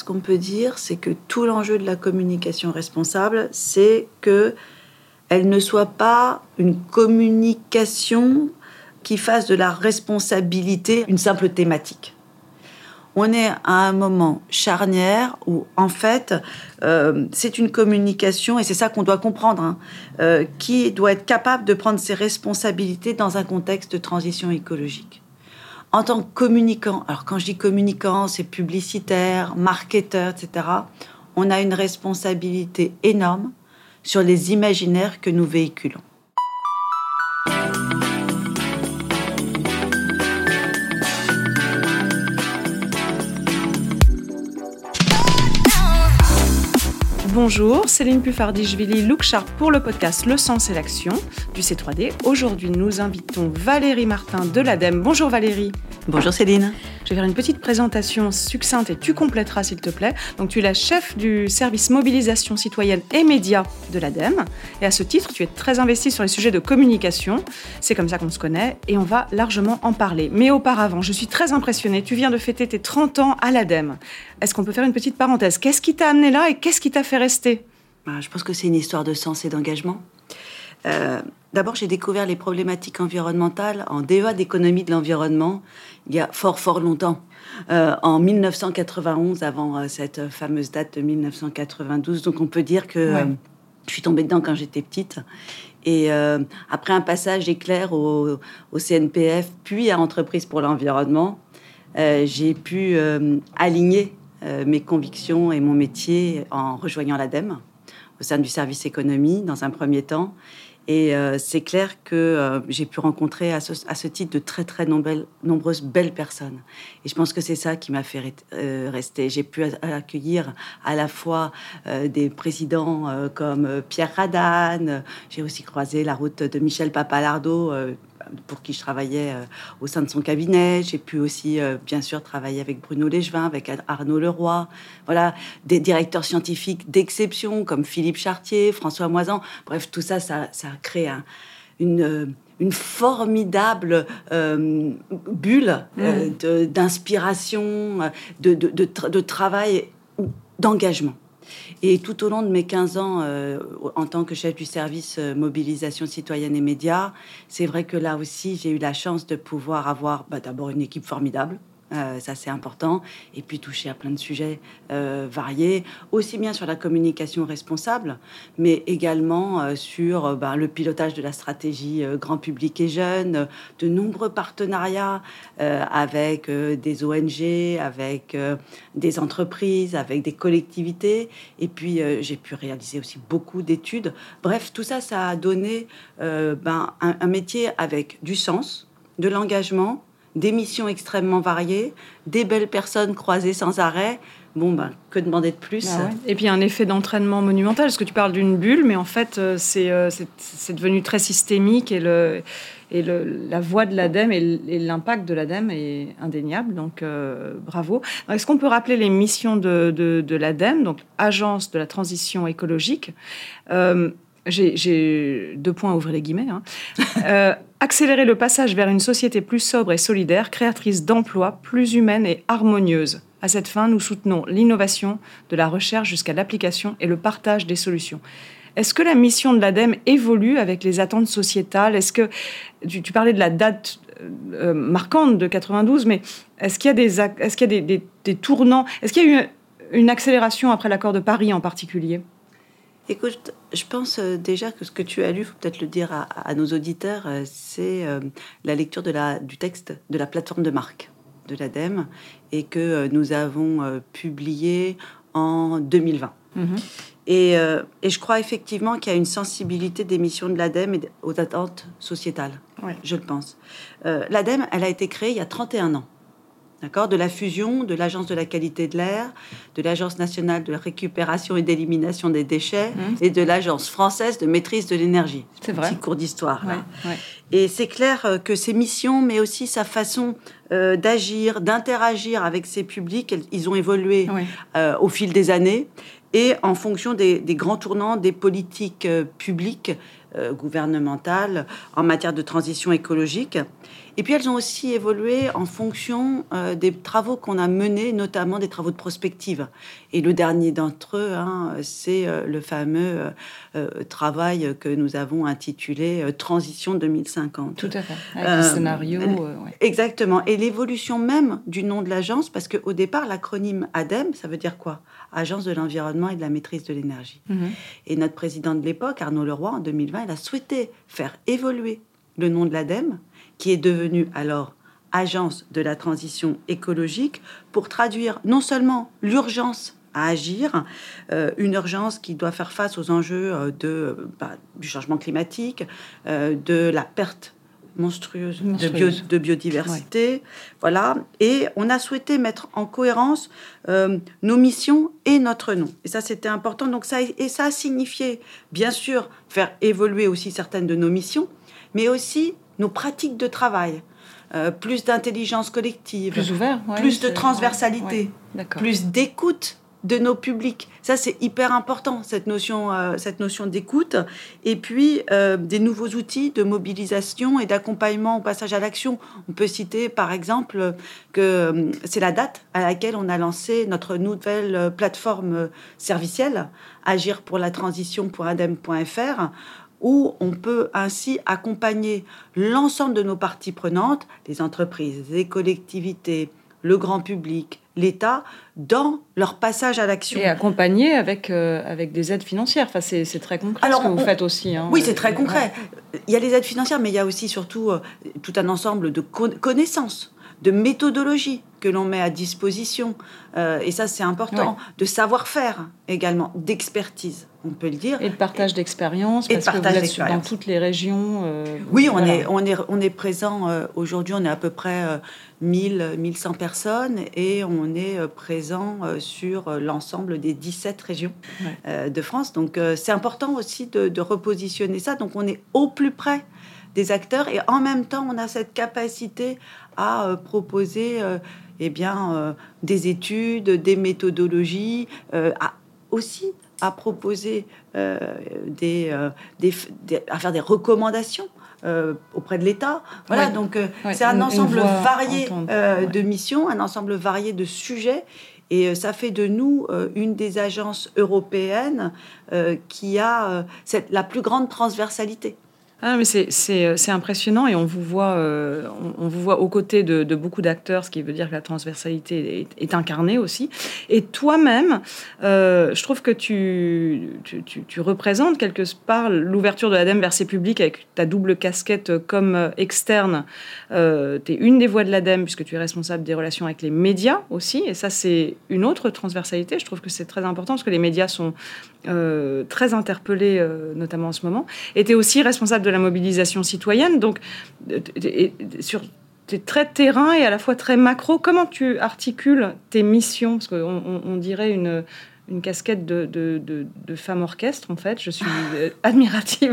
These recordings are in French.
Ce qu'on peut dire, c'est que tout l'enjeu de la communication responsable, c'est que elle ne soit pas une communication qui fasse de la responsabilité une simple thématique. On est à un moment charnière où, en fait, euh, c'est une communication, et c'est ça qu'on doit comprendre, hein, euh, qui doit être capable de prendre ses responsabilités dans un contexte de transition écologique. En tant que communicant, alors quand je dis communicant, c'est publicitaire, marketeur, etc., on a une responsabilité énorme sur les imaginaires que nous véhiculons. Bonjour, Céline Puffardi-Jvili, Look Sharp pour le podcast Le Sens et l'Action du C3D. Aujourd'hui, nous invitons Valérie Martin de l'ADEME. Bonjour Valérie. Bonjour Céline. Je vais faire une petite présentation succincte et tu compléteras s'il te plaît. Donc tu es la chef du service mobilisation citoyenne et médias de l'ADEME. Et à ce titre, tu es très investie sur les sujets de communication. C'est comme ça qu'on se connaît et on va largement en parler. Mais auparavant, je suis très impressionnée. Tu viens de fêter tes 30 ans à l'ADEME. Est-ce qu'on peut faire une petite parenthèse? Qu'est-ce qui t'a amené là et qu'est-ce qui t'a fait rester? Bah, Je pense que c'est une histoire de sens et d'engagement. Euh, d'abord, j'ai découvert les problématiques environnementales en DEA d'économie de l'environnement il y a fort, fort longtemps. Euh, en 1991, avant euh, cette fameuse date de 1992. Donc, on peut dire que je suis tombée dedans quand j'étais petite. Et après un passage éclair au, au, CNPF, puis à Entreprise pour l'environnement, j'ai pu aligner mes convictions et mon métier en rejoignant l'ADEME au sein du service économie dans un premier temps et euh, c'est clair que euh, j'ai pu rencontrer à ce, titre de très, très nombreuses belles personnes. Et je pense que c'est ça qui m'a fait euh, rester. J'ai pu accueillir à la fois des présidents comme Pierre Radane, j'ai aussi croisé la route de Michel Papalardo, pour qui je travaillais euh, au sein de son cabinet. J'ai pu aussi, euh, bien sûr, travailler avec Bruno Légevin, avec Arnaud Leroy. Voilà, des directeurs scientifiques d'exception comme Philippe Chartier, François Moisan. Bref, tout ça, ça, une euh, une formidable bulle mmh. d'inspiration, de, de, de, travail, d'engagement. Et tout au long de mes 15 ans euh, en tant que chef du service euh, mobilisation citoyenne et médias, c'est vrai que là aussi, j'ai eu la chance de pouvoir avoir bah, d'abord une équipe formidable, euh, ça c'est important, et puis toucher à plein de sujets euh, variés, aussi bien sur la communication responsable, mais également euh, sur ben, le pilotage de la stratégie grand public et jeune, de nombreux partenariats avec des ONG, avec des entreprises, avec des collectivités, et puis j'ai pu réaliser aussi beaucoup d'études. Bref, tout ça, ça a donné ben, un métier avec du sens, de l'engagement, des missions extrêmement variées, des belles personnes croisées sans arrêt. Bon, ben, que demander de plus bah Et puis un effet d'entraînement monumental, parce que tu parles d'une bulle, mais en fait, euh, euh, c'est devenu très systémique et, le, et le, la voix de l'ADEME et l'impact de l'ADEME est indéniable. Donc, euh, bravo. Est-ce qu'on peut rappeler les missions de, de, l'ADEME, donc Agence de la transition écologique j'ai deux points à ouvrir les guillemets. Hein. Euh, accélérer le passage vers une société plus sobre et solidaire, créatrice d'emplois, plus humaine et harmonieuse. À cette fin, nous soutenons l'innovation, de la recherche jusqu'à l'application et le partage des solutions. Est-ce que la mission de l'ADEME évolue avec les attentes sociétales? Est-ce que tu, parlais de la date euh, marquante de 92, mais est-ce qu'il y a des, est-ce qu'il y a des tournants? Est-ce qu'il y a eu une accélération après l'accord de Paris en particulier? Écoute, je pense euh, déjà que ce que tu as lu, faut peut-être le dire à, nos auditeurs, euh, c'est euh, la lecture de la, du texte de la plateforme de marque de l'ADEME et que nous avons publié en 2020. Mm-hmm. Et, et, je crois effectivement qu'il y a une sensibilité des missions de l'ADEME et aux attentes sociétales, je le pense. L'ADEME, elle a été créée il y a 31 ans de la fusion de l'Agence de la qualité de l'air, de l'Agence nationale de récupération et d'élimination des déchets mmh. et de l'Agence française de maîtrise de l'énergie. C'est vrai. Petit cours d'histoire. Et c'est clair euh, que ses missions, mais aussi sa façon euh, d'agir, d'interagir avec ses publics, ils ont évolué euh, au fil des années et en fonction des, grands tournants des politiques publiques gouvernementales en matière de transition écologique. Et puis elles ont aussi évolué en fonction des travaux qu'on a menés, notamment des travaux de prospective. Et le dernier d'entre eux, hein, c'est le fameux travail que nous avons intitulé Transition 2050. Tout à fait, avec des scénarios. Exactement. Et l'évolution même du nom de l'agence, parce qu'au départ, l'acronyme ADEME, ça veut dire quoi? Agence de l'environnement et de la maîtrise de l'énergie. Mhm. Et notre président de l'époque, Arnaud Leroy, en 2020, il a souhaité faire évoluer le nom de l'ADEME, qui est devenu alors Agence de la transition écologique, pour traduire non seulement l'urgence à agir, euh, une urgence qui doit faire face aux enjeux euh, de, bah, du changement climatique, euh, de la perte monstrueuse, De, biodiversité. Voilà. Et on a souhaité mettre en cohérence euh, nos missions et notre nom. Et ça, c'était important. Donc ça, et ça a signifié, bien sûr, faire évoluer aussi certaines de nos missions, mais aussi nos pratiques de travail. Euh, plus d'intelligence collective, plus ouvert, plus de transversalité, plus d'écoute de nos publics. Ça, c'est hyper important, cette notion, euh, cette notion d'écoute. Et puis, euh, des nouveaux outils de mobilisation et d'accompagnement au passage à l'action. On peut citer, par exemple, que c'est la date à laquelle on a lancé notre nouvelle plateforme servicielle, agir pour la transition.adem.fr, où on peut ainsi accompagner l'ensemble de nos parties prenantes, les entreprises, les collectivités, le grand public, l'État dans leur passage à l'action. Et accompagner avec, euh, avec des aides financières. Enfin, c'est, très concret Alors, ce que vous faites aussi. Hein. Oui, c'est très concret. Il y a les aides financières, mais il y a aussi surtout euh, tout un ensemble de connaissances, de méthodologies que l'on met à disposition. Euh, et ça, c'est important. De savoir-faire également, d'expertise on peut le dire. Et de partage d'expérience, parce que vous êtes dans toutes les régions. Euh, oui, on, est, on, est, on est présent, euh, aujourd'hui on est à peu près 1000, euh, 1100 personnes et on est présent sur l'ensemble des 17 régions de France. Donc c'est important aussi de, de, repositionner ça. Donc on est au plus près des acteurs et en même temps on a cette capacité à proposer eh bien, des études, des méthodologies, à aussi à proposer euh, euh, des, à faire des recommandations euh, auprès de l'État. Voilà, donc c'est un ensemble varié de missions, un ensemble varié de sujets. Et ça fait de nous une des agences européennes qui a cette, la plus grande transversalité. Ah, mais euh, c'est impressionnant et on vous voit, euh, on, vous voit aux côtés de, beaucoup d'acteurs, ce qui veut dire que la transversalité est, incarnée aussi. Et toi-même, euh, je trouve que tu, tu, représentes quelque part l'ouverture de l'ADEME vers ses publics avec ta double casquette comme externe. tu es une des voix de l'ADEME puisque tu es responsable des relations avec les médias aussi. Et ça, c'est une autre transversalité. Je trouve que c'est très important parce que les médias sont très interpellés, notamment en ce moment. Et tu es aussi responsable de la mobilisation citoyenne. Donc, sur tes traits terrain et à la fois très macro, comment tu articules tes missions? Parce qu'on on, dirait une, une casquette de, de, de, femme orchestre, en fait. Je suis euh, admirative,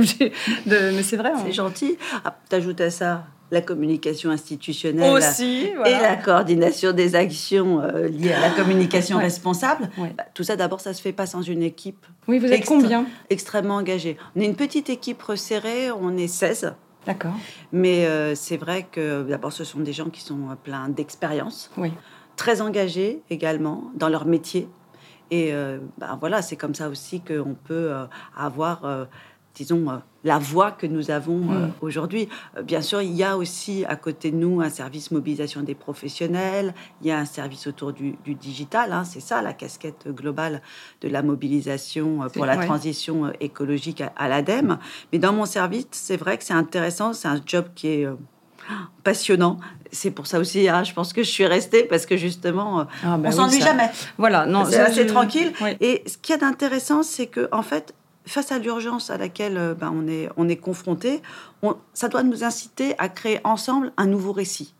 de, mais c'est vrai. C'est gentil. Ah, T'ajoutes à ça la communication institutionnelle Aussi, et la coordination des actions euh, liées à la communication responsable. Bah, tout ça, d'abord, ça se fait pas sans une équipe. Oui, vous êtes combien Extrêmement engagée. On est une petite équipe resserrée, on est 16. D'accord. Mais euh, c'est vrai que d'abord, ce sont des gens qui sont pleins d'expérience, oui. très engagés également dans leur métier. Et euh, bah, voilà, c'est comme ça aussi qu'on peut avoir disons, euh, la voix que nous avons euh, mm. aujourd'hui. Euh, bien sûr, il y a aussi à côté de nous un service mobilisation des professionnels, il y a un service autour du, digital, hein, c'est ça la casquette globale de la mobilisation pour la transition écologique à, l'ADEME. Mais dans mon service, c'est vrai que c'est intéressant, c'est un job qui est passionnant. C'est pour ça aussi, hein, je pense que je suis restée parce que justement, ah, bah on s'ennuie jamais. Voilà, non, c'est assez tranquille. Et ce qui est intéressant, c'est que en fait, face à l'urgence à laquelle euh, ben, on, est, on est confronté, ça doit nous inciter à créer ensemble un nouveau récit.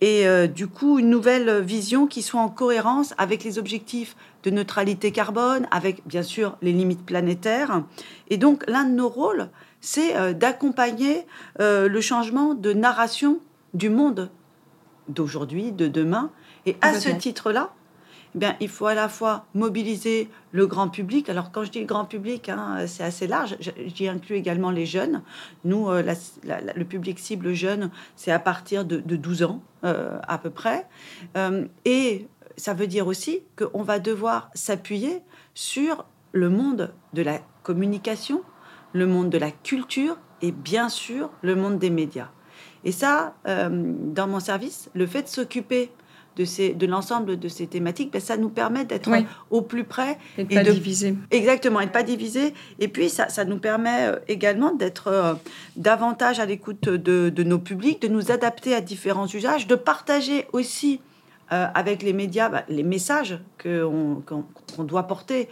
Et euh, du coup, une nouvelle vision qui soit en cohérence avec les objectifs de neutralité carbone, avec bien sûr les limites planétaires. Et donc, l'un de nos rôles, c'est euh, d'accompagner le changement de narration du monde d'aujourd'hui, de demain. Et à ce titre-là, eh bien, il faut à la fois mobiliser le grand public. Alors, quand je dis grand public, hein, c'est assez large. J'y inclus également les jeunes. Nous, euh, le public cible jeune, c'est à partir de, 12 ans, euh, à peu près. Euh, et ça veut dire aussi qu'on va devoir s'appuyer sur le monde de la communication, le monde de la culture et bien sûr le monde des médias. Et ça, dans mon service, le fait de s'occuper de, ces, de l'ensemble de ces thématiques, ben, ça nous permet d'être au plus près. Et de pas diviser. Exactement, et de pas diviser. Et puis, ça, ça nous permet euh, également d'être euh, davantage à l'écoute de, de, nos publics, de nous adapter à différents usages, de partager aussi euh, avec les médias ben, les messages qu'on, qu'on, doit porter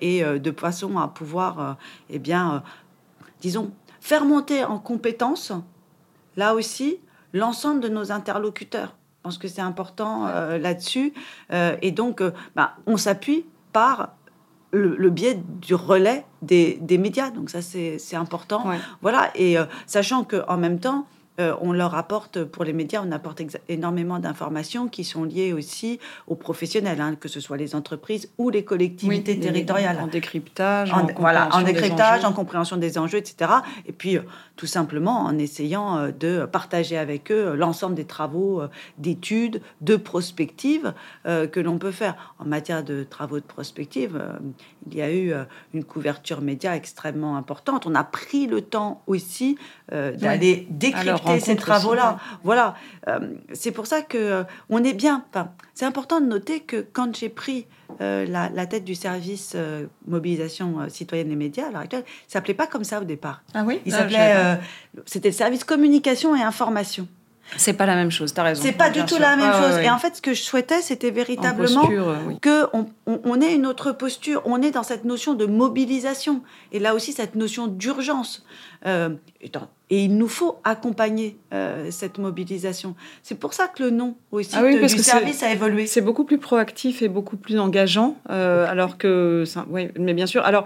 et de façon à pouvoir, eh bien, disons, faire monter en compétence, là aussi, l'ensemble de nos interlocuteurs. Je pense que c'est important euh, là-dessus. Euh, et donc, euh, bah, on s'appuie par le, biais du relais des, médias. Donc ça, c'est important. Voilà. Et sachant qu'en même temps, euh, on leur apporte, pour les médias, on apporte énormément d'informations qui sont liées aussi aux professionnels, hein, que ce soit les entreprises ou les collectivités territoriales. En décryptage, en, voilà, en décryptage, en compréhension des enjeux, etc. Et puis, euh, tout simplement, en essayant euh, de partager avec eux l'ensemble des travaux d'études, de prospective que l'on peut faire. En matière de travaux de prospective, il y a eu une couverture média extrêmement importante. On a pris le temps aussi d'aller décrypter ces travaux-là. Voilà. Euh, c'est pour ça que euh, on est bien. Enfin, c'est important de noter que quand j'ai pris euh, la, tête du service mobilisation citoyenne et médias à l'heure actuelle, ça s'appelait pas comme ça au départ. Ah oui? Il ah, s'appelait. C'était le service communication et information. C'est pas la même chose, tu as raison. C'est pas du tout la même chose. Et en fait, ce que je souhaitais, c'était véritablement que on, on, ait une autre posture. On est dans cette notion de mobilisation. Et là aussi, cette notion d'urgence. Euh, et il nous faut accompagner euh, cette mobilisation. C'est pour ça que le nom aussi ah du service a évolué. C'est beaucoup plus proactif et beaucoup plus engageant. Euh, alors que. Oui, mais bien sûr. Alors.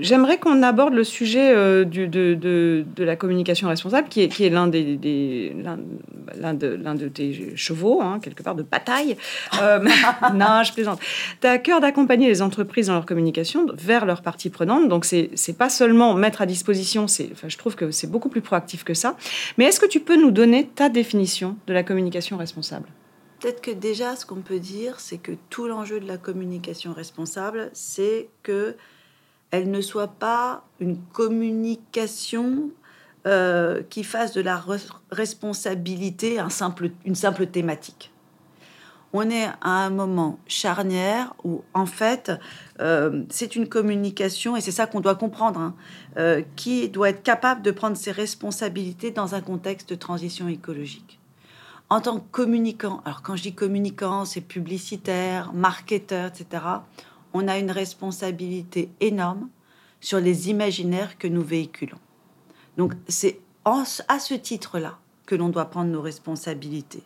J'aimerais qu'on aborde le sujet euh, de, de, de, la communication responsable, qui est, qui est l'un des, des de, de tes chevaux, hein, quelque part de bataille. Euh, non, je plaisante. Tu as à cœur d'accompagner les entreprises dans leur communication vers leurs parties prenantes. Donc, c'est n'est pas seulement mettre à disposition, je trouve que c'est beaucoup plus proactif que ça. Mais est-ce que tu peux nous donner ta définition de la communication responsable? Peut-être que déjà, ce qu'on peut dire, c'est que tout l'enjeu de la communication responsable, c'est que elle ne soit pas une communication euh, qui fasse de la responsabilité un simple, une simple thématique. On est à un moment charnière où, en fait, euh, c'est une communication, et c'est ça qu'on doit comprendre, hein, euh, qui doit être capable de prendre ses responsabilités dans un contexte de transition écologique. En tant que communicant, alors quand je dis communicant, c'est publicitaire, marketeur, etc., on a une responsabilité énorme sur les imaginaires que nous véhiculons. Donc c'est à ce titre-là que l'on doit prendre nos responsabilités.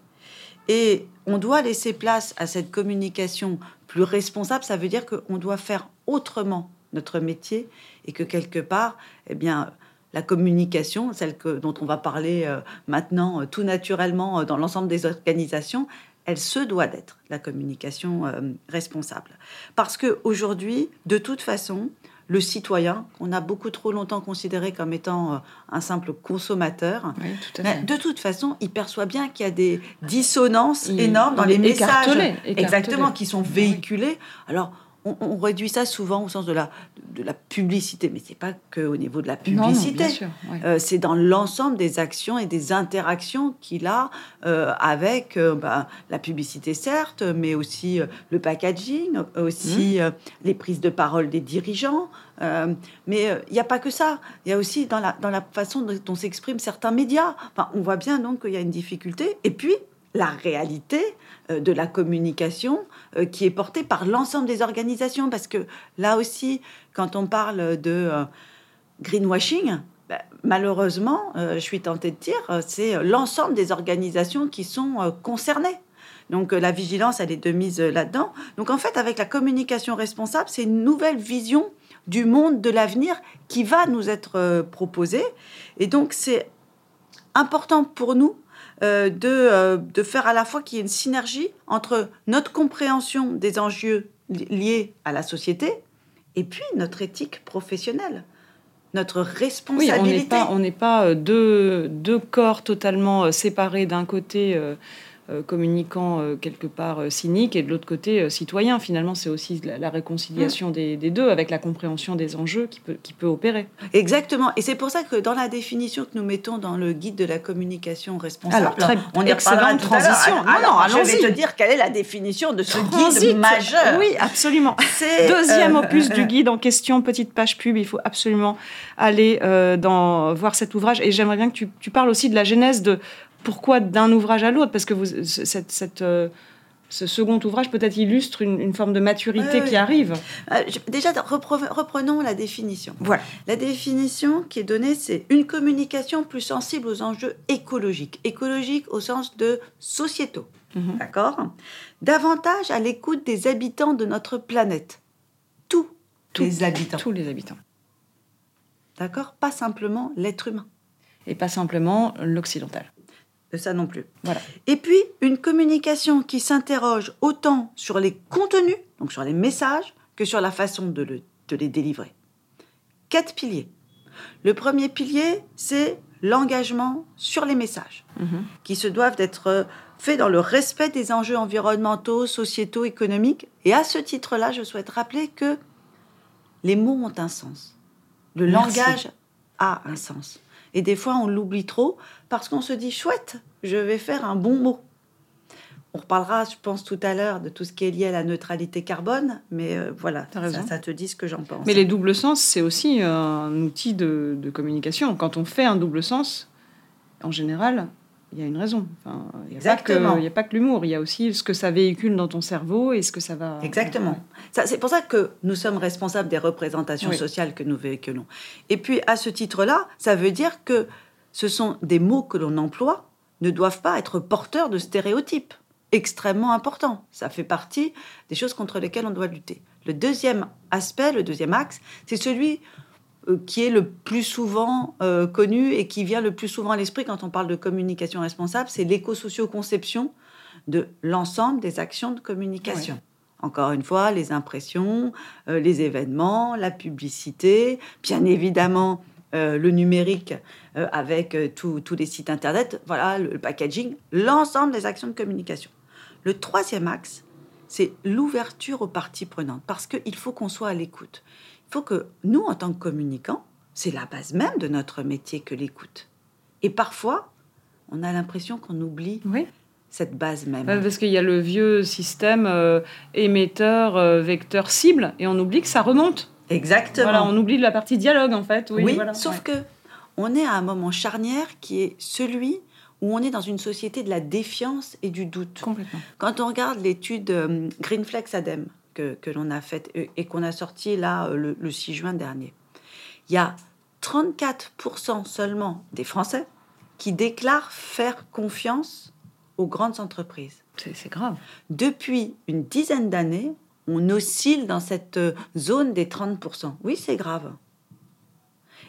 Et on doit laisser place à cette communication plus responsable. Ça veut dire qu'on doit faire autrement notre métier et que quelque part, eh bien, la communication, celle que, dont on va parler euh, maintenant euh, tout naturellement euh, dans l'ensemble des organisations, elle se doit d'être la communication euh, responsable. Parce qu'aujourd'hui, de toute façon, le citoyen, qu'on a beaucoup trop longtemps considéré comme étant euh, un simple consommateur, de toute façon, il perçoit bien qu'il y a des dissonances énormes dans les messages exactement qui sont véhiculés. Alors, on, réduit ça souvent au sens de la, de la publicité, mais c'est pas que au niveau de la publicité. Euh, c'est dans l'ensemble des actions et des interactions qu'il a euh, avec euh, bah, la publicité, certes, mais aussi le packaging, aussi mmh. les prises de parole des dirigeants. mais il n'y a pas que ça. Il y a aussi dans la, dans la façon dont s'expriment certains médias. Enfin, on voit bien donc qu'il y a une difficulté. Et puis, la réalité euh, de la communication euh, qui est portée par l'ensemble des organisations. Parce que là aussi, quand on parle de euh, greenwashing, ben, malheureusement, je suis tentée de dire, c'est l'ensemble des organisations qui sont concernées. Donc la vigilance, elle est de mise là-dedans. Donc en fait, avec la communication responsable, c'est une nouvelle vision du monde de l'avenir qui va nous être proposée. Et donc c'est important pour nous euh, de, euh, de faire à la fois qu'il y ait une synergie entre notre compréhension des enjeux li- liés à la société et puis notre éthique professionnelle, notre Oui, on n'est responsabilité. pas, on n'est pas euh, deux, deux corps totalement séparés d'un côté euh, euh, communicant euh, quelque part euh, cynique et de l'autre côté citoyen. Finalement, c'est aussi la, la réconciliation des, des deux avec la compréhension des enjeux qui peut, qui peut opérer. Exactement. Et c'est pour ça que dans la définition que nous mettons dans le guide de la communication responsable, Alors, très- on y excellente transition. Non, Alors, non, je vais te dire quelle est la définition de ce guide majeur. Oui, absolument. C'est, Deuxième euh, opus euh, du guide en question, petite page pub. Il faut absolument aller euh, dans, voir cet ouvrage. Et j'aimerais bien que tu, tu parles aussi de la genèse de pourquoi d'un ouvrage à l'autre, parce que vous, ce- cette, cette, euh, ce second ouvrage peut-être illustre une, une forme de maturité Oui, oui. qui arrive. Euh, déjà, repre- reprenons la définition. Voilà. La définition qui est donnée, c'est une communication plus sensible aux enjeux écologiques. Écologiques au sens de sociétaux. Mhm. D'accord? Davantage à l'écoute des habitants de notre planète. Tous Tous. les habitants. Tous les habitants. D'accord? Pas simplement l'être humain. Et pas simplement l'occidental. Ça non plus. Voilà. Et puis, une communication qui s'interroge autant sur les contenus, donc sur les messages, que sur la façon de, le- de les délivrer. Quatre piliers. Le premier pilier, c'est l'engagement sur les messages, Mhm. qui se doivent d'être euh, faits dans le respect des enjeux environnementaux, sociétaux, économiques. Et à ce titre-là, je souhaite rappeler que les mots ont un sens. Le Merci. langage a un sens. Et des fois, on l'oublie trop parce qu'on se dit chouette, je vais faire un bon mot. On reparlera, je pense, tout à l'heure de tout ce qui est lié à la neutralité carbone, mais euh, voilà, ça, ça te dit ce que j'en pense. Mais les doubles sens, c'est aussi un outil de, de communication. Quand on fait un double sens, en général, il y a une raison. Enfin, il n'y a, pas que- a pas l'humour, il y a aussi ce que ça véhicule dans ton cerveau et ce que ça va... Exactement. C'est pour ça que nous sommes responsables des représentations Oui. sociales que nous véhiculons. Et puis, à ce titre-là, ça veut dire que ce sont des mots que l'on emploie ne doivent pas être porteurs de stéréotypes. Extrêmement important. Ça fait partie des choses contre lesquelles on doit lutter. Le deuxième aspect, le deuxième axe, c'est celui qui est le plus souvent euh, connu et qui vient le plus souvent à l'esprit quand on parle de communication responsable, c'est l'éco-socio-conception de l'ensemble des actions de communication. Encore une fois, les impressions, euh, les événements, la publicité, bien évidemment euh, le numérique euh, avec euh, tous tous les sites internet, voilà, le, le packaging, l'ensemble des actions de communication. Le troisième axe, c'est l'ouverture aux parties prenantes, parce qu'il faut qu'on soit à l'écoute. Il faut que nous, en tant que communicants, c'est la base même de notre métier que l'écoute. Et parfois, on a l'impression qu'on oublie Oui, cette base même. Ouais, parce qu'il y a le vieux système euh, émetteur, euh, vecteur, cible, et on oublie que ça remonte. Exactement. Voilà, on oublie la partie dialogue, en fait. Oui, Oui, voilà, sauf ouais. que on est à un moment charnière qui est celui où on est dans une société de la défiance et du doute. Complètement. Quand on regarde l'étude euh, Greenflex Adem que, que l'on a faite et, et qu'on a sortie là euh, le, le 6 juin dernier, il y a 34% seulement des Français qui déclarent faire confiance aux grandes entreprises. C'est c'est grave. Depuis une dizaine d'années, on oscille dans cette euh, zone des 30%. Oui, c'est grave.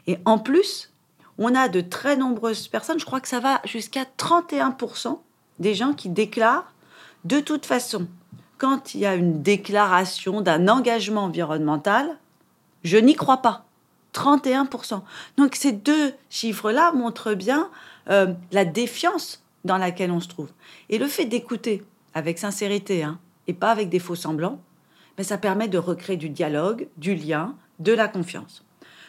Et en plus, on a de très nombreuses personnes, je crois que ça va jusqu'à 31% des gens qui déclarent de toute façon, quand il y a une déclaration d'un engagement environnemental, je n'y crois pas. 31%. Donc ces deux chiffres-là montrent bien euh, la défiance dans laquelle on se trouve. Et le fait d'écouter avec sincérité hein, et pas avec des faux semblants, ben, ça permet de recréer du dialogue, du lien, de la confiance.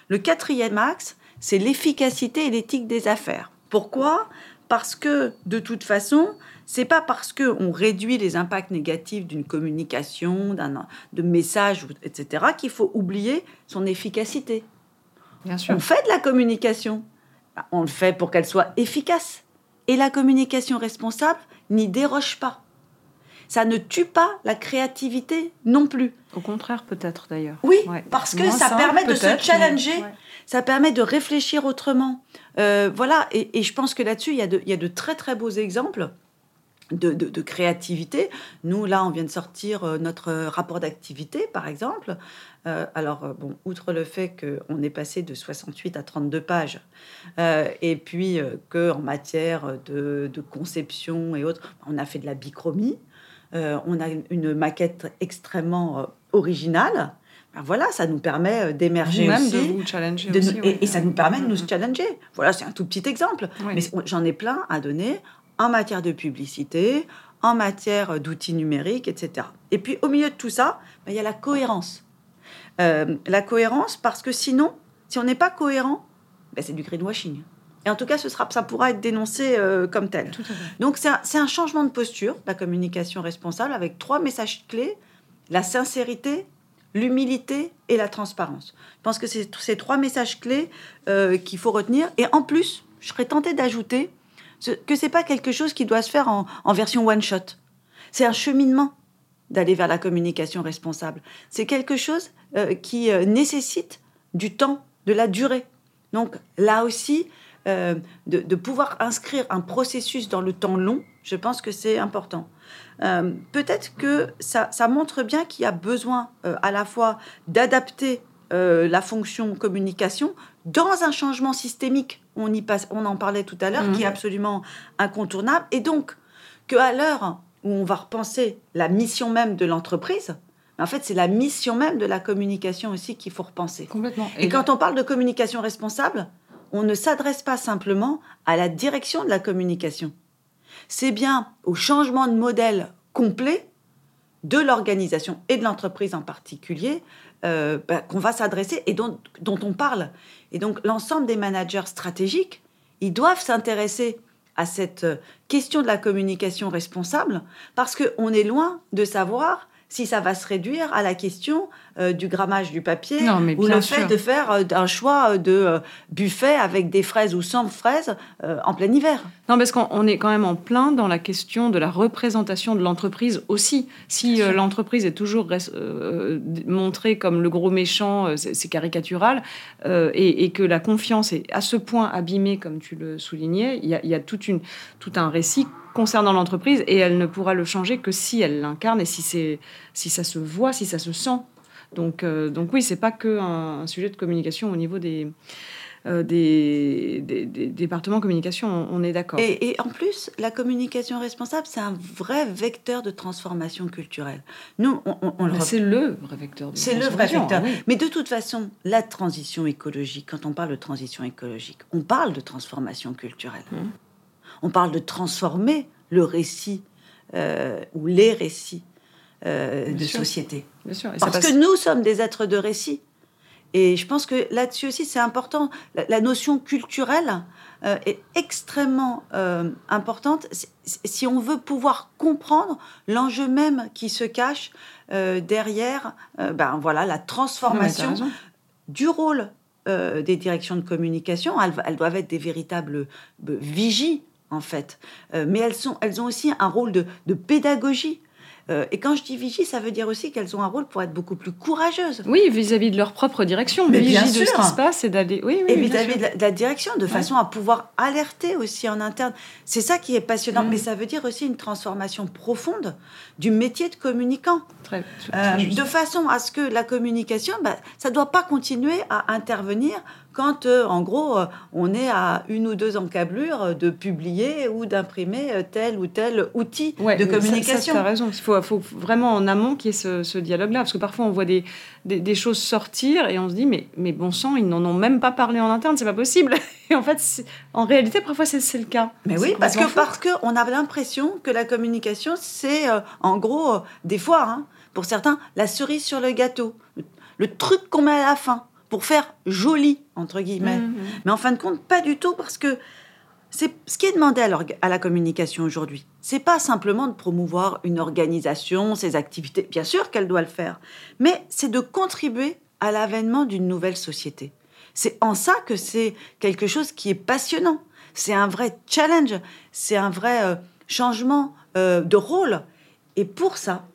Le quatrième axe, c'est l'efficacité et l'éthique des affaires. Pourquoi? Parce que de toute façon, c'est pas parce que on réduit les impacts négatifs d'une communication, d'un de messages, etc., qu'il faut oublier son efficacité. Bien sûr. On fait de la communication. Bah, On le fait pour qu'elle soit efficace. Et la communication responsable n'y déroge pas. Ça ne tue pas la créativité non plus. Au contraire, peut-être d'ailleurs. Oui, Ouais. parce que Moins ça simple, permet de se challenger, mais- ouais. Ça permet de réfléchir autrement. Euh, voilà, et, je pense que là-dessus, il, y a de- de très très beaux exemples. de, créativité. Nous, là, on vient de sortir euh, notre rapport d'activité, par exemple. Euh, alors, euh, bon, outre le fait qu'on est passé de 68 à 32 pages, et puis qu'en matière de, conception et autres, on a fait de la bichromie, on a une maquette extrêmement originale. Ben voilà, ça nous permet d'émerger aussi. de vous challenger aussi, et, ça nous permet de nous mm-hmm. challenger. Voilà, c'est un tout petit exemple. Mais j'en ai plein à donner en matière de publicité, en matière d'outils numériques, etc. Et puis au milieu de tout ça, ben, il y a la cohérence. Euh, la cohérence parce que sinon, si on n'est pas cohérent, ben, c'est du greenwashing. Et en tout cas, ce sera, ça pourra être dénoncé euh, comme tel. Donc c'est un, un, changement de posture, la communication responsable, avec trois messages clés, la sincérité, l'humilité et la transparence. Je pense que c'est ces trois messages clés euh, qu'il faut retenir. Et en plus, je serais tentée d'ajouter que c'est pas quelque chose qui doit se faire en, version one shot. C'est un cheminement d'aller vers la communication responsable. C'est quelque chose euh, qui euh, nécessite du temps, de la durée. Donc là aussi, de, pouvoir inscrire un processus dans le temps long, je pense que c'est important. Peut-être que ça, ça, montre bien qu'il y a besoin à la fois d'adapter la fonction communication dans un changement systémique on, y passe, on en parlait tout à l'heure, qui est mhm. absolument incontournable. Et donc, qu'à l'heure où on va repenser la mission même de l'entreprise, en fait, c'est la mission même de la communication aussi qu'il faut repenser. Complètement. Et, quand on parle de communication responsable, on ne s'adresse pas simplement à la direction de la communication. C'est bien au changement de modèle complet de l'organisation et de l'entreprise en particulier euh, bah, qu'on va s'adresser et dont, dont, on parle. Et donc l'ensemble des managers stratégiques, ils doivent s'intéresser à cette euh, question de la communication responsable parce qu'on est loin de savoir si ça va se réduire à la question euh, du grammage du papier ou le fait de faire euh, un choix de buffet avec des fraises ou sans fraises en plein hiver. Non, parce qu'on est quand même en plein dans la question de la représentation de l'entreprise aussi. Si l'entreprise est toujours montrée comme le gros méchant, c'est caricatural, et, que la confiance est à ce point abîmée, comme tu le soulignais, il y a, y a toute une, tout un récit concernant l'entreprise et elle ne pourra le changer que si elle l'incarne et si, c'est, si ça se voit, si ça se sent. Donc, euh, donc oui, c'est pas que un, sujet de communication au niveau des, euh, des, des, départements communication, on, est d'accord. Et, en plus, la communication responsable, c'est un vrai vecteur de transformation culturelle. Nous, on, le c'est le vrai vecteur. c'est le vrai vecteur. Mais de toute façon, la transition écologique, quand on parle de transition écologique, on parle de transformation culturelle. Hum. On parle de transformer le récit euh, ou les récits euh, de société. Parce que nous sommes des êtres de récit. Et je pense que là-dessus aussi, c'est important. La, notion culturelle euh, est extrêmement importante si, on veut pouvoir comprendre l'enjeu même qui se cache derrière ben, voilà, la transformation du rôle des directions de communication. Elles, elles, doivent être des véritables vigies en fait. Euh, mais elles, sont, elles ont aussi un rôle de, de pédagogie. Euh, et quand je dis vigie, ça veut dire aussi qu'elles ont un rôle pour être beaucoup plus courageuses. Oui, vis-à-vis de leur propre direction. Mais vigie bien sûr. de ce qui se passe et d'aller. Oui, oui, et vis-à-vis de, la direction, de façon à pouvoir alerter aussi en interne. C'est ça qui est passionnant. Mm. Mais ça veut dire aussi une transformation profonde du métier de communicant. Très, euh, de façon à ce que la communication, bah, ça ne doit pas continuer à intervenir quand, euh, en gros, euh, on est à une ou deux encablures de publier ou d'imprimer euh, tel ou tel outil de communication. Tu as raison. Il faut, faut, vraiment en amont qu'il y ait ce, ce dialogue-là. Parce que parfois, on voit des, des, choses sortir et on se dit, mais, mais bon sang, ils n'en ont même pas parlé en interne, c'est pas possible. Et en fait, en réalité, parfois, c'est le cas. Mais oui, parce que, parce que on a l'impression que la communication, c'est en gros, des fois, hein, pour certains, la cerise sur le gâteau. Le truc qu'on met à la fin pour faire joli, entre guillemets. Mmh, mmh. Mais en fin de compte, pas du tout, parce que c'est ce qui est demandé à, à la communication aujourd'hui. C'est pas simplement de promouvoir une organisation, ses activités. Bien sûr qu'elle doit le faire, mais c'est de contribuer à l'avènement d'une nouvelle société. C'est en ça que c'est quelque chose qui est passionnant. C'est un vrai challenge, c'est un vrai euh, changement euh, de rôle. Et pour ça,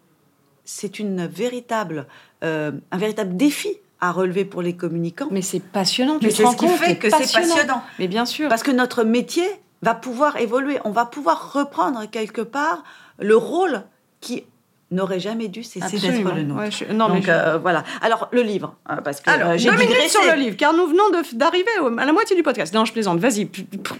c'est une véritable, euh, un véritable défi à relever pour les communicants. Mais c'est passionnant. Mais c'est ce qui fait que c'est passionnant. Mais bien sûr. Parce que notre métier va pouvoir évoluer. On va pouvoir reprendre quelque part le rôle qui n'aurait jamais dû cesser d'être le nôtre. Non, Donc euh, voilà. Alors le livre, hein, parce que Alors, euh, j'ai deux minutes sur le livre, car nous venons d'arriver à la moitié du podcast. Non, je plaisante. Vas-y,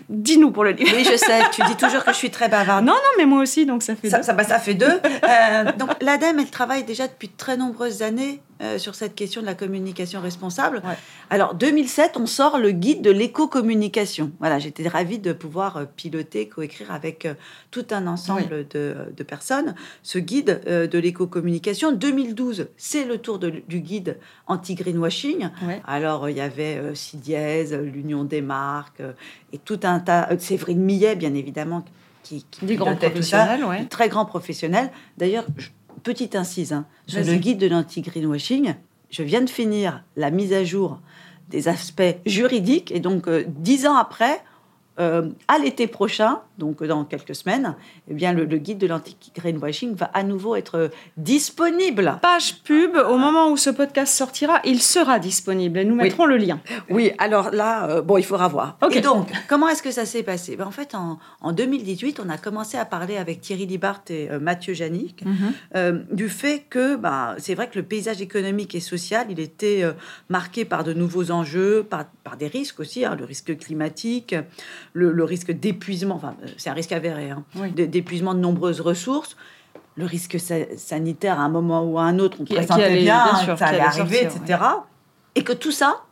dis-nous pour le livre. Oui, je sais. Tu dis toujours que je suis très bavarde. Non, non, mais moi aussi, donc ça fait ça, deux. Ça, bah, ça fait deux. euh, donc l'ADEME, elle travaille déjà depuis de très nombreuses années euh, sur cette question de la communication responsable. Alors, 2007, on sort le guide de l'éco-communication. Voilà, j'étais ravie de pouvoir piloter, coécrire avec tout un ensemble de, de, personnes ce guide de l'éco-communication. 2012, c'est le tour de, du guide anti-greenwashing. Alors, il y avait CIDIES, l'Union des marques, et tout un tas. Séverine Millet, bien évidemment, qui, qui des grands professionnels, ça, très grands professionnels. D'ailleurs, petite incise, hein, sur le guide de l'anti-greenwashing, je viens de finir la mise à jour des aspects juridiques, et donc euh, dix ans après, euh, à l'été prochain, donc dans quelques semaines, eh bien, le, guide de l'anti-greenwashing va à nouveau être disponible. Page pub, au moment où ce podcast sortira, il sera disponible et nous mettrons le lien. Oui, alors là, euh, bon, il faudra voir. Et donc, comment est-ce que ça s'est passé? Ben, En fait, en, 2018, on a commencé à parler avec Thierry Libart et euh, Mathieu Janik mhm. du fait que ben, c'est vrai que le paysage économique et social, il était marqué par de nouveaux enjeux, par, par des risques aussi, hein, le risque climatique, le, risque d'épuisement, enfin, euh, c'est un risque avéré, hein, d'épuisement de nombreuses ressources le risque sanitaire à un moment ou à un autre, on qui, pressentait bien, ça allait, arriver, etc. Et que tout ça,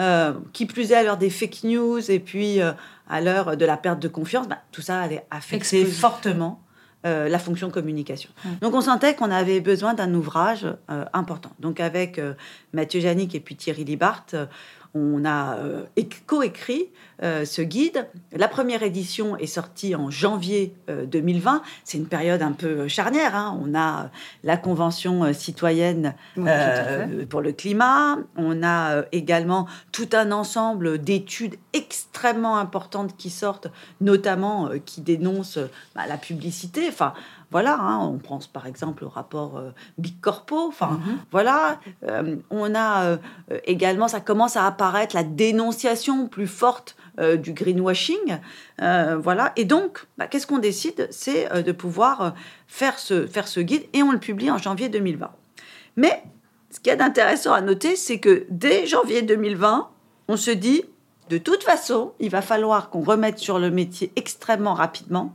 euh, qui plus est à l'heure des fake news et puis euh, à l'heure de la perte de confiance, bah, tout ça allait affecter fortement la fonction communication. Donc on sentait qu'on avait besoin d'un ouvrage important. Donc avec Mathieu Janik et puis Thierry Libart, on a coécrit euh, ce guide. La première édition est sortie en janvier 2020. Euh, C'est une période un peu charnière. Hein. On a la Convention citoyenne pour le climat. On a également tout un ensemble d'études extrêmement importantes qui sortent, notamment qui dénoncent bah, la publicité. Enfin, voilà, hein, on pense par exemple au rapport euh, Big Corpo. Enfin, mhm. voilà, euh, on a euh, également, ça commence à apparaître la dénonciation plus forte du greenwashing. voilà, et donc, bah, qu'est-ce qu'on décide? C'est de pouvoir faire ce, faire ce guide et on le publie en janvier 2020. Mais ce qu'il y a d'intéressant à noter, c'est que dès janvier 2020, on se dit, de toute façon, il va falloir qu'on remette sur le métier extrêmement rapidement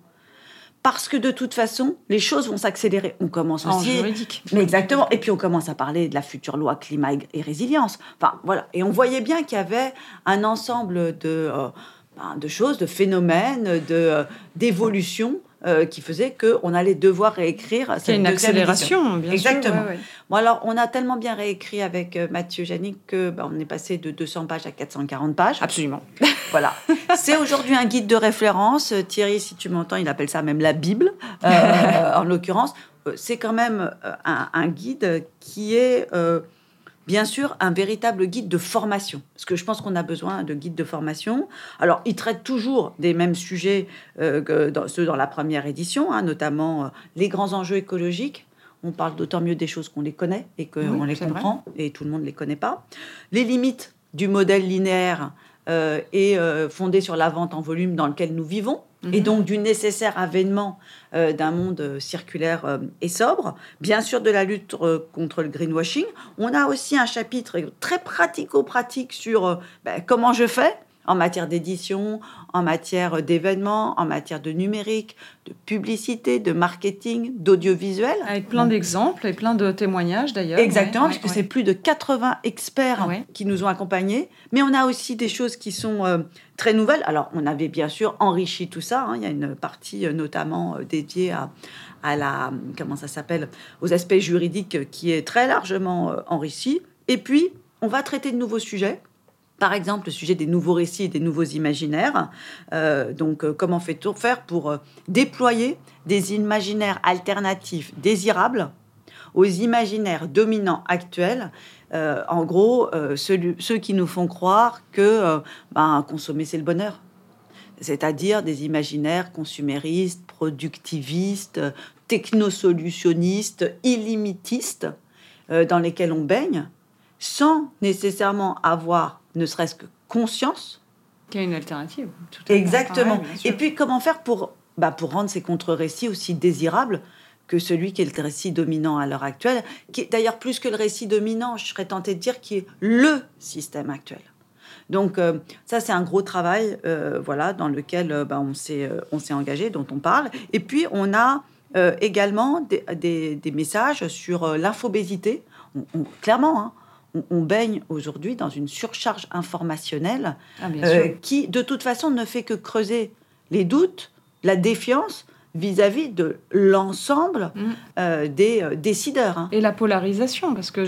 parce que de toute façon, les choses vont s'accélérer. On commence aussi. En juridique. Mais exactement. Et puis on commence à parler de la future loi climat et résilience. Enfin, voilà. Et on voyait bien qu'il y avait un ensemble de, euh, ben, de choses, de phénomènes, de, euh, d'évolutions euh, qui faisait qu'on allait devoir réécrire cette une accélération, bien Exactement. sûr. Bon, alors, on a tellement bien réécrit avec euh, Mathieu Janik que bah, on est passé de 200 pages à 440 pages. Absolument. voilà. C'est aujourd'hui un guide de référence. Thierry, si tu m'entends, il appelle ça même la Bible, euh, en l'occurrence. C'est quand même un, un, guide qui est bien sûr un véritable guide de formation, parce que je pense qu'on a besoin de guides de formation. Alors, il traite toujours des mêmes sujets euh, que dans, ceux dans la première édition, hein, notamment euh, les grands enjeux écologiques. On parle d'autant mieux des choses qu'on les connaît et qu'on les comprend, et tout le monde ne les connaît pas. Les limites du modèle linéaire euh, et fondé sur la vente en volume dans lequel nous vivons et mhm. donc du nécessaire avènement euh, d'un monde euh, circulaire euh, et sobre, bien sûr de la lutte contre le greenwashing. On a aussi un chapitre très pratico-pratique sur ben, comment je fais en matière d'édition, en matière d'événements, en matière de numérique, de publicité, de marketing, d'audiovisuel. Avec plein d'exemples et plein de témoignages d'ailleurs. Exactement, parce que c'est plus de 80 experts qui nous ont accompagnés. Mais on a aussi des choses qui sont euh, très nouvelles. Alors, on avait bien sûr enrichi tout ça. Hein. Il y a une partie euh, notamment euh, dédiée à, à la, comment ça s'appelle, aux aspects juridiques qui est très largement enrichie. Et puis, on va traiter de nouveaux sujets par exemple, le sujet des nouveaux récits et des nouveaux imaginaires. Euh, donc, euh, comment fait-on faire pour euh, déployer des imaginaires alternatifs désirables aux imaginaires dominants actuels? En gros, ceux, qui nous font croire que ben, consommer, c'est le bonheur. C'est-à-dire des imaginaires consuméristes, productivistes, technosolutionnistes, illimitistes, dans lesquels on baigne, sans nécessairement avoir ne serait-ce que conscience Qui a une alternative. Exactement. et puis, comment faire pour, bah, pour rendre ces contre-récits aussi désirables que celui qui est le récit dominant à l'heure actuelle, qui est d'ailleurs plus que le récit dominant, je serais tentée de dire, qui est le système actuel. Donc euh, ça, c'est un gros travail, euh, voilà, dans lequel euh, bah, on s'est on s'est engagé, dont on parle. Et puis on a également des, des, messages sur l'infobésité. clairement, hein, on, baigne aujourd'hui dans une surcharge informationnelle ah, qui, de toute façon, ne fait que creuser les doutes, la défiance vis-à-vis de l'ensemble mm. euh, des euh, décideurs. Hein. Et la polarisation, parce que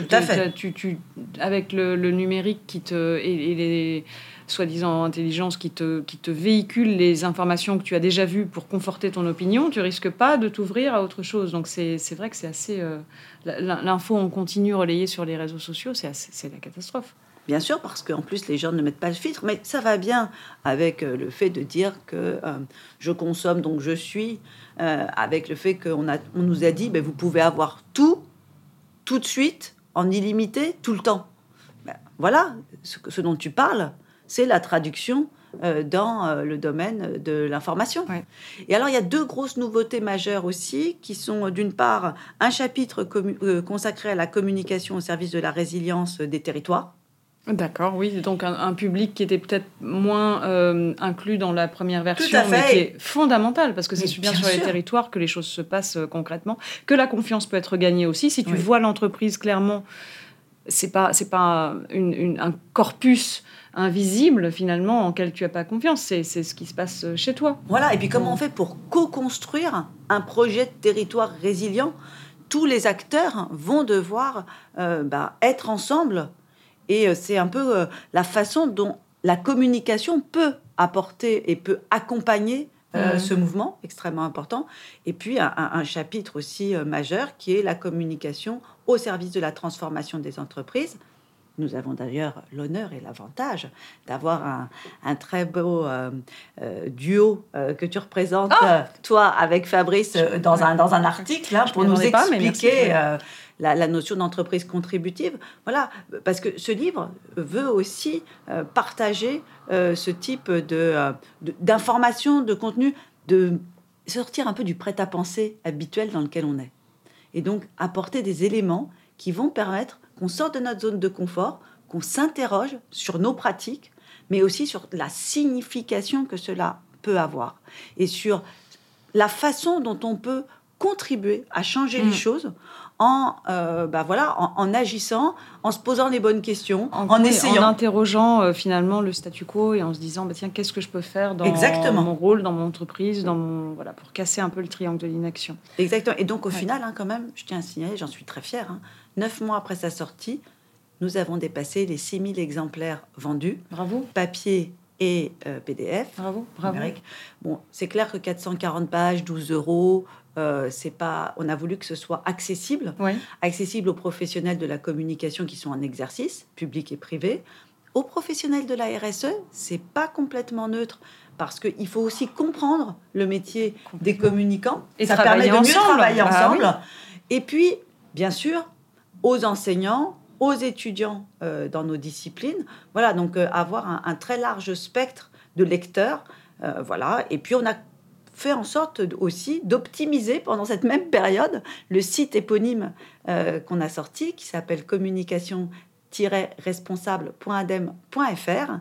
Tu, tu, avec le, numérique qui te, et, les soi-disant intelligences qui te, qui te véhiculent les informations que tu as déjà vues pour conforter ton opinion, tu risques pas de t'ouvrir à autre chose. Donc c'est vrai que c'est assez... Euh, l'info en continu relayée sur les réseaux sociaux, c'est la catastrophe. Bien sûr, parce qu'en plus, les gens ne mettent pas le filtre, mais ça va bien avec euh, le fait de dire que euh, je consomme, donc je suis, avec le fait qu'on on nous a dit, ben, vous pouvez avoir tout, tout de suite, en illimité, tout le temps. Ben, voilà, ce, dont tu parles, c'est la traduction dans le domaine de l'information. Et alors, il y a deux grosses nouveautés majeures aussi, qui sont d'une part un chapitre consacré à la communication au service de la résilience des territoires D'accord, oui. Donc un, public qui était peut-être moins euh, inclus dans la première version, mais qui est fondamental parce que c'est bien, sur les territoires que les choses se passent euh, concrètement, que la confiance peut être gagnée aussi si tu vois l'entreprise clairement. C'est pas c'est pas un corpus invisible finalement en quel tu as pas confiance. C'est ce qui se passe chez toi. Voilà. Et puis comment on fait pour co-construire un projet de territoire résilient? Tous les acteurs vont devoir euh, bah, être ensemble et euh, c'est un peu euh, la façon dont la communication peut apporter et peut accompagner euh, mmh. ce mouvement extrêmement important. Et puis un, chapitre aussi majeur qui est la communication au service de la transformation des entreprises. Nous avons d'ailleurs l'honneur et l'avantage d'avoir un, très beau duo que tu représentes, ah toi, avec Fabrice, dans, un, dans un article, hein, pour nous expliquer la, notion d'entreprise contributive. Voilà, parce que ce livre veut aussi euh, partager euh, ce type de, d'informations, de, contenu, de sortir un peu du prêt-à-penser habituel dans lequel on est. Et donc apporter des éléments qui vont permettre qu'on sorte de notre zone de confort, qu'on s'interroge sur nos pratiques, mais aussi sur la signification que cela peut avoir et sur la façon dont on peut contribuer à changer les mm. choses en, euh, bah voilà, en, agissant, en se posant les bonnes questions, en, essayant. En interrogeant euh, finalement le statu quo et en se disant, bah, tiens, qu'est-ce que je peux faire dans mon rôle, dans mon entreprise, dans mon, voilà, pour casser un peu le triangle de l'inaction. Exactement. Et donc au final, hein, quand même, je tiens à signaler, j'en suis très fière, hein, neuf mois après sa sortie, nous avons dépassé les 6000 exemplaires vendus. Bravo. Papier et euh, PDF. Bravo, bravo. Bon, c'est clair que 440 pages, 12 euros, euh, c'est pas, on a voulu que ce soit accessible, accessible aux professionnels de la communication qui sont en exercice, public et privé. Aux professionnels de la RSE, c'est pas complètement neutre parce qu'il faut aussi comprendre le métier des communicants. Et ça permet de mieux travailler bah ensemble. Et puis, bien sûr, aux enseignants, aux étudiants euh, dans nos disciplines. Voilà, donc euh, avoir un, un, très large spectre de lecteurs. voilà, et puis on a fait en sorte aussi d'optimiser pendant cette même période le site éponyme euh, qu'on a sorti qui s'appelle communication-responsable.adem.fr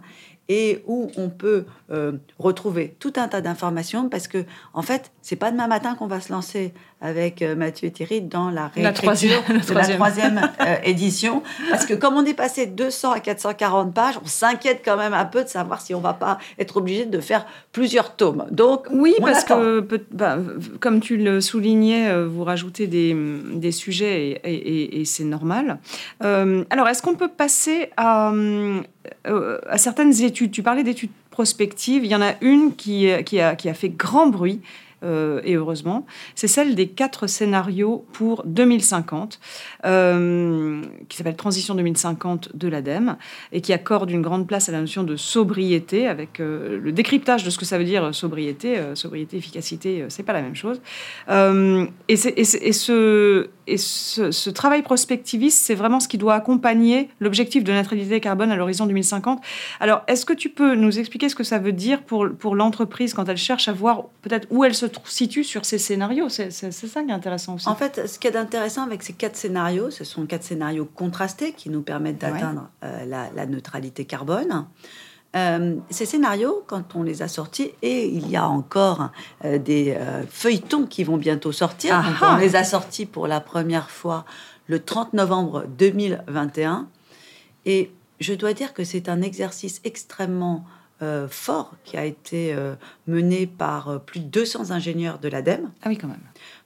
et où on peut euh, retrouver tout un tas d'informations parce que en fait c'est pas demain matin qu'on va se lancer avec euh, Mathieu et Thierry dans la réécriture de la troisième euh, édition parce que comme on est passé de 200 à 440 pages on s'inquiète quand même un peu de savoir si on va pas être obligé de faire plusieurs tomes donc oui parce que bah, comme tu le soulignais vous rajoutez des, des sujets et, et c'est normal alors est-ce qu'on peut passer à euh, à certaines études? Tu parlais d'études prospectives. Il y en a une qui, qui, a, qui a fait grand bruit. Et heureusement, c'est celle des quatre scénarios pour 2050, qui s'appelle Transition 2050 de l'ADEME, et qui accorde une grande place à la notion de sobriété, avec le décryptage de ce que ça veut dire sobriété. sobriété, efficacité, c'est pas la même chose. et, ce, et ce, travail prospectiviste, c'est vraiment ce qui doit accompagner l'objectif de neutralité carbone à l'horizon 2050. Alors, est-ce que tu peux nous expliquer ce que ça veut dire pour, pour l'entreprise quand elle cherche à voir peut-être où elle se situe sur ces scénarios C'est ça qui est intéressant aussi. En fait, ce qui est intéressant avec ces quatre scénarios, ce sont quatre scénarios contrastés qui nous permettent d'atteindre euh, la, neutralité carbone. Euh, ces scénarios, quand on les a sortis, et il y a encore euh, des feuilletons qui vont bientôt sortir, ah on ah. les a sortis pour la première fois le 30 novembre 2021. Et je dois dire que c'est un exercice extrêmement euh, fort qui a été euh, mené par euh, plus de 200 ingénieurs de l'ADEME. Ah oui, quand même.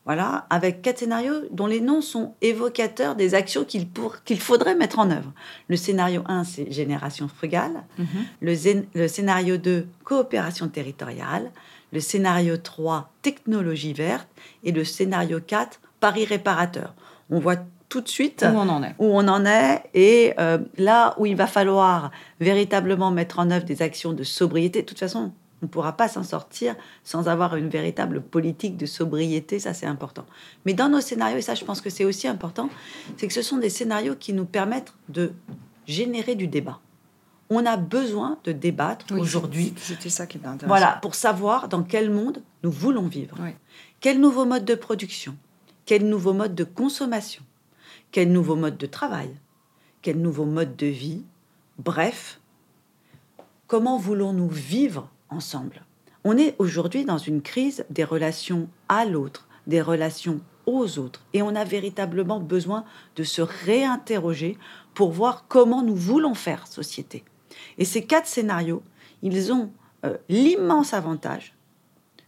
Voilà, avec quatre scénarios dont les noms sont évocateurs des actions qu'il qu'il faudrait mettre en œuvre. Le scénario 1, c'est génération frugale. Mhm. le, le, scénario 2, coopération territoriale. Le scénario 3, technologie verte. Et le scénario 4, Paris réparateur. On voit tout de suite où on en est. Où on en est et euh, là où il va falloir véritablement mettre en œuvre des actions de sobriété. De toute façon, on ne pourra pas s'en sortir sans avoir une véritable politique de sobriété, ça c'est important. Mais dans nos scénarios, et ça je pense que c'est aussi important, c'est que ce sont des scénarios qui nous permettent de générer du débat. On a besoin de débattre aujourd'hui. C'était ça qui est intéressant. Voilà, pour savoir dans quel monde nous voulons vivre. Quel nouveau mode de production Quel nouveau mode de consommation quel nouveau mode de travail? Quel nouveau mode de vie? Bref, comment voulons-nous vivre ensemble? On est aujourd'hui dans une crise des relations à l'autre, des relations aux autres. Et on a véritablement besoin de se réinterroger pour voir comment nous voulons faire société. Et ces quatre scénarios, ils ont euh, l'immense avantage,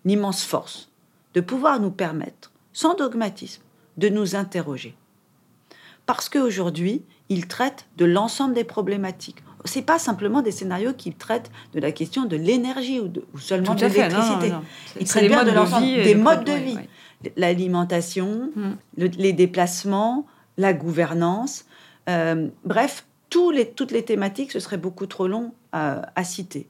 l'immense force de pouvoir nous permettre, sans dogmatisme, de nous interroger parce qu'aujourd'hui, ils traitent de l'ensemble des problématiques. Ce n'est pas simplement des scénarios qui traitent de la question de l'énergie ou, seulement de l'électricité. Ils traitent bien de l'ensemble des modes de vie, l'alimentation, hmm. les déplacements, la gouvernance. Euh, bref, les, toutes les thématiques, ce serait beaucoup trop long à, citer.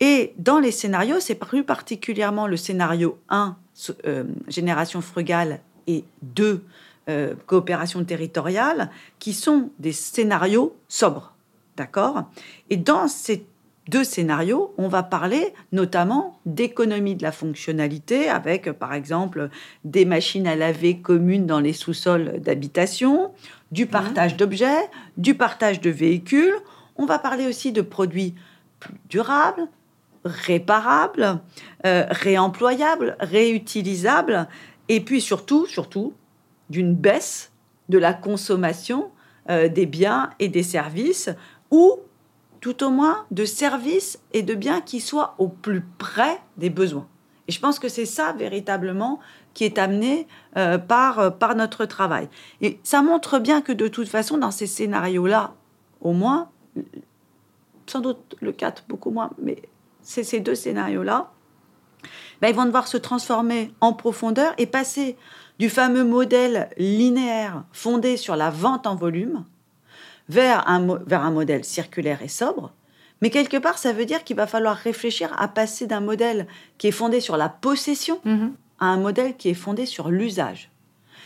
Et dans les scénarios, c'est plus particulièrement le scénario 1, euh, génération frugale, et 2, euh, coopération territoriale, qui sont des scénarios sobres. D'accord? Et dans ces deux scénarios, on va parler notamment d'économie de la fonctionnalité, avec par exemple des machines à laver communes dans les sous-sols d'habitation, du mmh. partage d'objets, du partage de véhicules. On va parler aussi de produits plus durables, réparables, euh, réemployables, réutilisables, et puis surtout, surtout, d'une baisse de la consommation euh, des biens et des services, ou tout au moins de services et de biens qui soient au plus près des besoins. Et je pense que c'est ça véritablement qui est amené euh, par, euh, par notre travail. Et ça montre bien que de toute façon, dans ces scénarios-là, au moins, sans doute le 4 beaucoup moins, mais ces deux scénarios-là, ben, ils vont devoir se transformer en profondeur et passer du fameux modèle linéaire fondé sur la vente en volume vers un, vers un modèle circulaire et sobre. Mais quelque part, ça veut dire qu'il va falloir réfléchir à passer d'un modèle qui est fondé sur la possession mhm. à un modèle qui est fondé sur l'usage.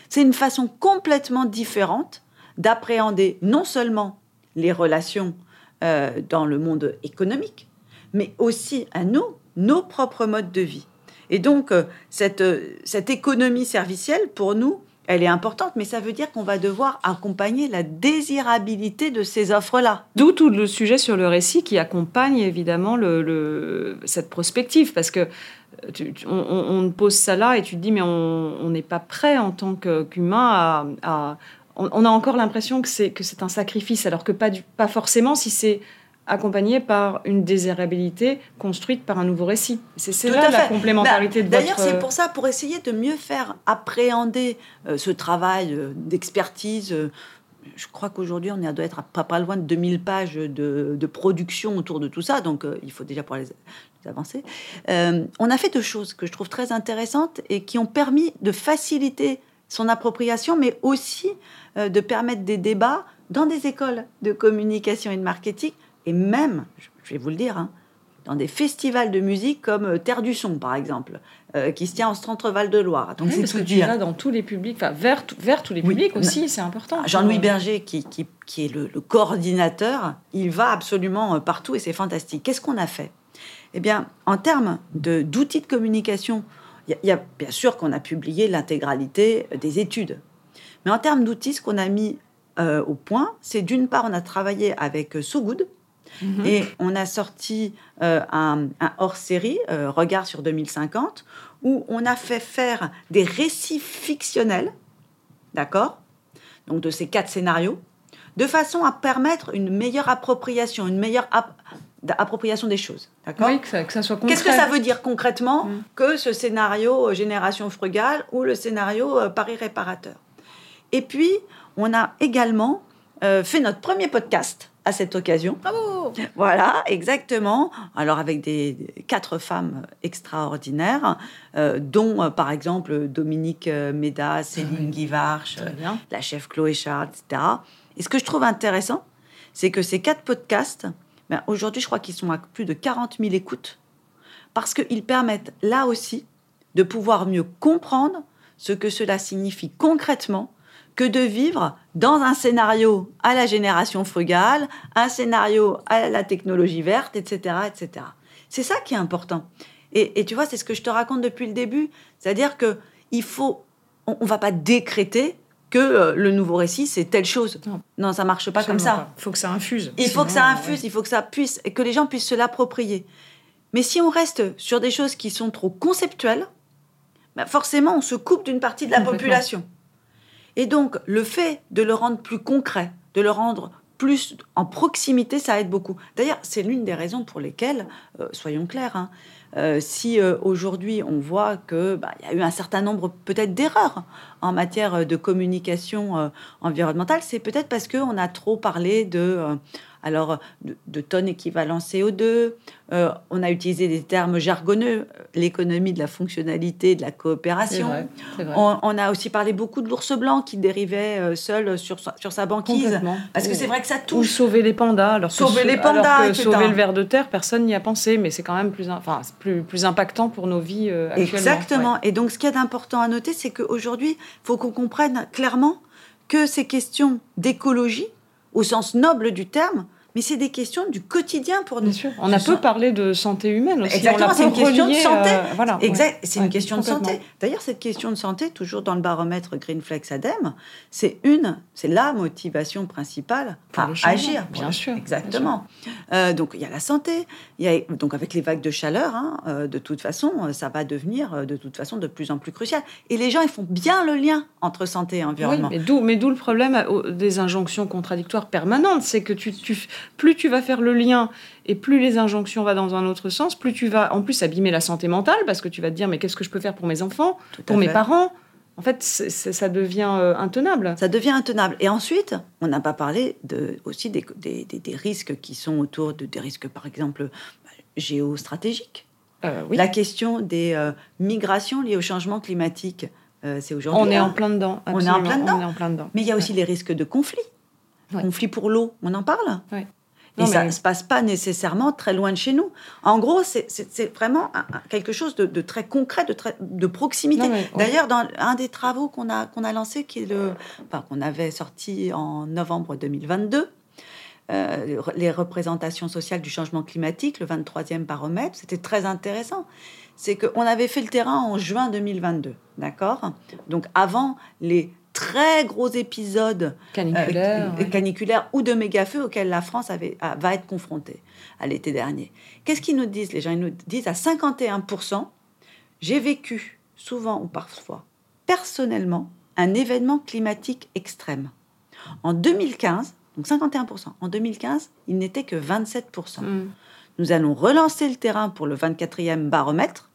C'est une façon complètement différente d'appréhender non seulement les relations euh, dans le monde économique, mais aussi à nous, nos propres modes de vie. Et donc, euh, cette, euh, cette économie servicielle, pour nous, elle est importante, mais ça veut dire qu'on va devoir accompagner la désirabilité de ces offres-là. D'où tout le sujet sur le récit qui accompagne évidemment le, cette prospective, parce que euh, on, pose ça là et tu te dis mais on n'est pas prêt en tant qu'humain à, on, a encore l'impression que c'est que c'est un sacrifice, alors que pas, du, pas forcément si c'est accompagné par une désirabilité construite par un nouveau récit. C'est là la complémentarité bah, de D'ailleurs, c'est pour ça, pour essayer de mieux faire appréhender euh, ce travail euh, d'expertise, euh, je crois qu'aujourd'hui, on doit être pas, pas loin de 2000 pages de, de production autour de tout ça, donc euh, il faut déjà pouvoir les, les avancer. Euh, on a fait deux choses que je trouve très intéressantes et qui ont permis de faciliter son appropriation, mais aussi euh, de permettre des débats dans des écoles de communication et de marketing, et même, je vais vous le dire, hein, dans des festivals de musique comme euh, Terre du Son, par exemple, euh, qui se tient en centre-val de Loire. Donc, c'est parce que tu vas dans tous les publics, enfin, vers, vers tous les publics aussi, c'est important. Ah, Jean-Louis Berger, qui, qui, qui est le, le, coordinateur, il va absolument euh, partout et c'est fantastique. Qu'est-ce qu'on a fait? Eh bien, en termes d'outils de, communication, il y, y, a bien sûr qu'on a publié l'intégralité des études. Mais en termes d'outils, ce qu'on a mis euh, au point, c'est d'une part, on a travaillé avec So Good, Mmh. Et on a sorti euh, un, un hors-série, euh, Regard sur 2050, où on a fait faire des récits fictionnels, d'accord Donc de ces quatre scénarios, de façon à permettre une meilleure appropriation, une meilleure ap appropriation des choses. D'accord Oui, que ça, que ça soit. Qu'est-ce que ça veut dire concrètement mmh. que ce scénario euh, Génération frugale ou le scénario Paris réparateur? Et puis, on a également euh, fait notre premier podcast à cette occasion. Bravo Voilà, exactement. Alors avec des, quatre femmes extraordinaires, euh, dont euh, par exemple Dominique euh, Méda, Céline oui. Guivarch, la chef Chloé Charles, etc. Et ce que je trouve intéressant, c'est que ces quatre podcasts, ben, aujourd'hui je crois qu'ils sont à plus de 40 000 écoutes, parce qu'ils permettent là aussi de pouvoir mieux comprendre ce que cela signifie concrètement que de vivre dans un scénario à la génération frugale, un scénario à la technologie verte, etc. etc. C'est ça qui est important. Et, et tu vois, c'est ce que je te raconte depuis le début. C'est-à-dire que il faut, on ne va pas décréter que euh, le nouveau récit, c'est telle chose. Non, non ça marche pas Absolument comme ça. Il faut que ça infuse. Il faut que ça infuse, ouais. il faut que ça puisse, et que les gens puissent se l'approprier. Mais si on reste sur des choses qui sont trop conceptuelles, bah forcément, on se coupe d'une partie de la population. Et donc, le fait de le rendre plus concret, de le rendre plus en proximité, ça aide beaucoup. D'ailleurs, c'est l'une des raisons pour lesquelles, euh, soyons clairs, hein, euh, si euh, aujourd'hui on voit qu'il bah, y a eu un certain nombre peut-être d'erreurs en matière de communication euh, environnementale, c'est peut-être parce qu'on a trop parlé de euh, alors de, de, tonnes équivalent CO2. Euh, on a utilisé des termes jargonneux, l'économie de la fonctionnalité, de la coopération. Vrai, vrai. On, on, a aussi parlé beaucoup de l'ours blanc qui dérivait euh, seul sur, sur sa banquise. Parce que c'est vrai que ça touche. Ou sauver les pandas. Alors sauver que, les pandas. Alors que sauver le ver de terre, personne n'y a pensé, mais c'est quand même plus, enfin, plus, plus impactant pour nos vies euh, actuellement. Exactement. Ouais. Et donc, ce qu'il y a d'important à noter, c'est qu'aujourd'hui, faut qu'on comprenne clairement que ces questions d'écologie, au sens noble du terme, mais c'est des questions du quotidien pour nous. Bien sûr. On a peu parlé de santé humaine aussi. Exactement, c'est une question de santé. Euh, voilà. Exact, c'est ouais, une question de santé. D'ailleurs, cette question de santé, toujours dans le baromètre Greenflex Adem, c'est une, c'est la motivation principale à agir. Bien sûr. Exactement. Bien sûr. Euh, donc il y a la santé, il y a donc avec les vagues de chaleur, hein, euh, de toute façon, ça va devenir euh, de toute façon de plus en plus crucial. Et les gens, ils font bien le lien entre santé et environnement. Oui, mais d'où, mais d'où le problème euh, des injonctions contradictoires permanentes, c'est que tu, tu plus tu vas faire le lien et plus les injonctions vont dans un autre sens, plus tu vas en plus abîmer la santé mentale parce que tu vas te dire mais qu'est-ce que je peux faire pour mes enfants, pour mes parents? En fait, ça devient euh, intenable. Ça devient intenable. Et ensuite, on n'a pas parlé de, aussi des, des, des, des, risques qui sont autour de des risques, par exemple, bah, géostratégiques. Euh, oui. La question des euh, migrations liées au changement climatique, c'est aujourd'hui. On est en plein dedans. On est en plein dedans. On est en plein dedans. Mais il y a aussi ouais. les risques de conflits. Ouais. Conflit pour l'eau, on en parle? Ouais. Et ça ne se passe pas nécessairement très loin de chez nous. En gros, c'est vraiment un, quelque chose de, de, très concret, de, très, de proximité. D'ailleurs, dans un des travaux qu'on a, qu'on a lancé, qui est le, enfin, qu'on avait sorti en novembre 2022, euh, les représentations sociales du changement climatique, le 23e baromètre, c'était très intéressant. C'est qu'on avait fait le terrain en juin 2022, d'accord? Donc avant les très gros épisodes caniculaires, euh, caniculaires ou de méga-feux auxquels la France avait, va être confrontée à l'été dernier. Qu'est-ce qu'ils nous disent Les gens? Ils nous disent à 51%, j'ai vécu souvent ou parfois personnellement un événement climatique extrême. En 2015, donc 51%, en 2015, il n'était que 27%. Mm. Nous allons relancer le terrain pour le 24e baromètre.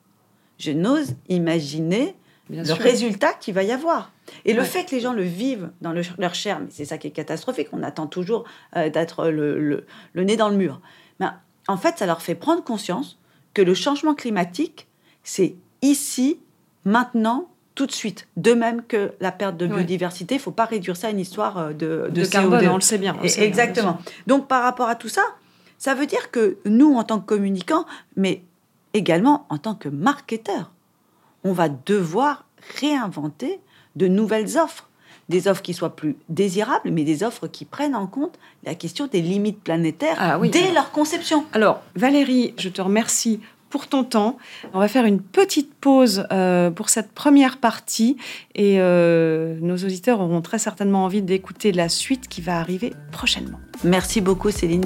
Je n'ose imaginer Bien le sûr. résultat qu'il va y avoir. Et le fait que les gens le vivent dans leur chair, mais c'est ça qui est catastrophique, on attend toujours euh, d'être le, nez dans le mur. Mais en fait, ça leur fait prendre conscience que le changement climatique, c'est ici, maintenant, tout de suite. De même que la perte de biodiversité, il ne faut pas réduire ça à une histoire euh, de, de, carbone, on le sait bien. Exactement. Donc par rapport à tout ça, ça veut dire que nous, en tant que communicants, mais également en tant que marketeurs, on va devoir réinventer de nouvelles offres. Des offres qui soient plus désirables, mais des offres qui prennent en compte la question des limites planétaires ah dès leur conception. Alors, Valérie, je te remercie pour ton temps. On va faire une petite pause euh, pour cette première partie et euh, nos auditeurs auront très certainement envie d'écouter la suite qui va arriver prochainement. Merci beaucoup Céline.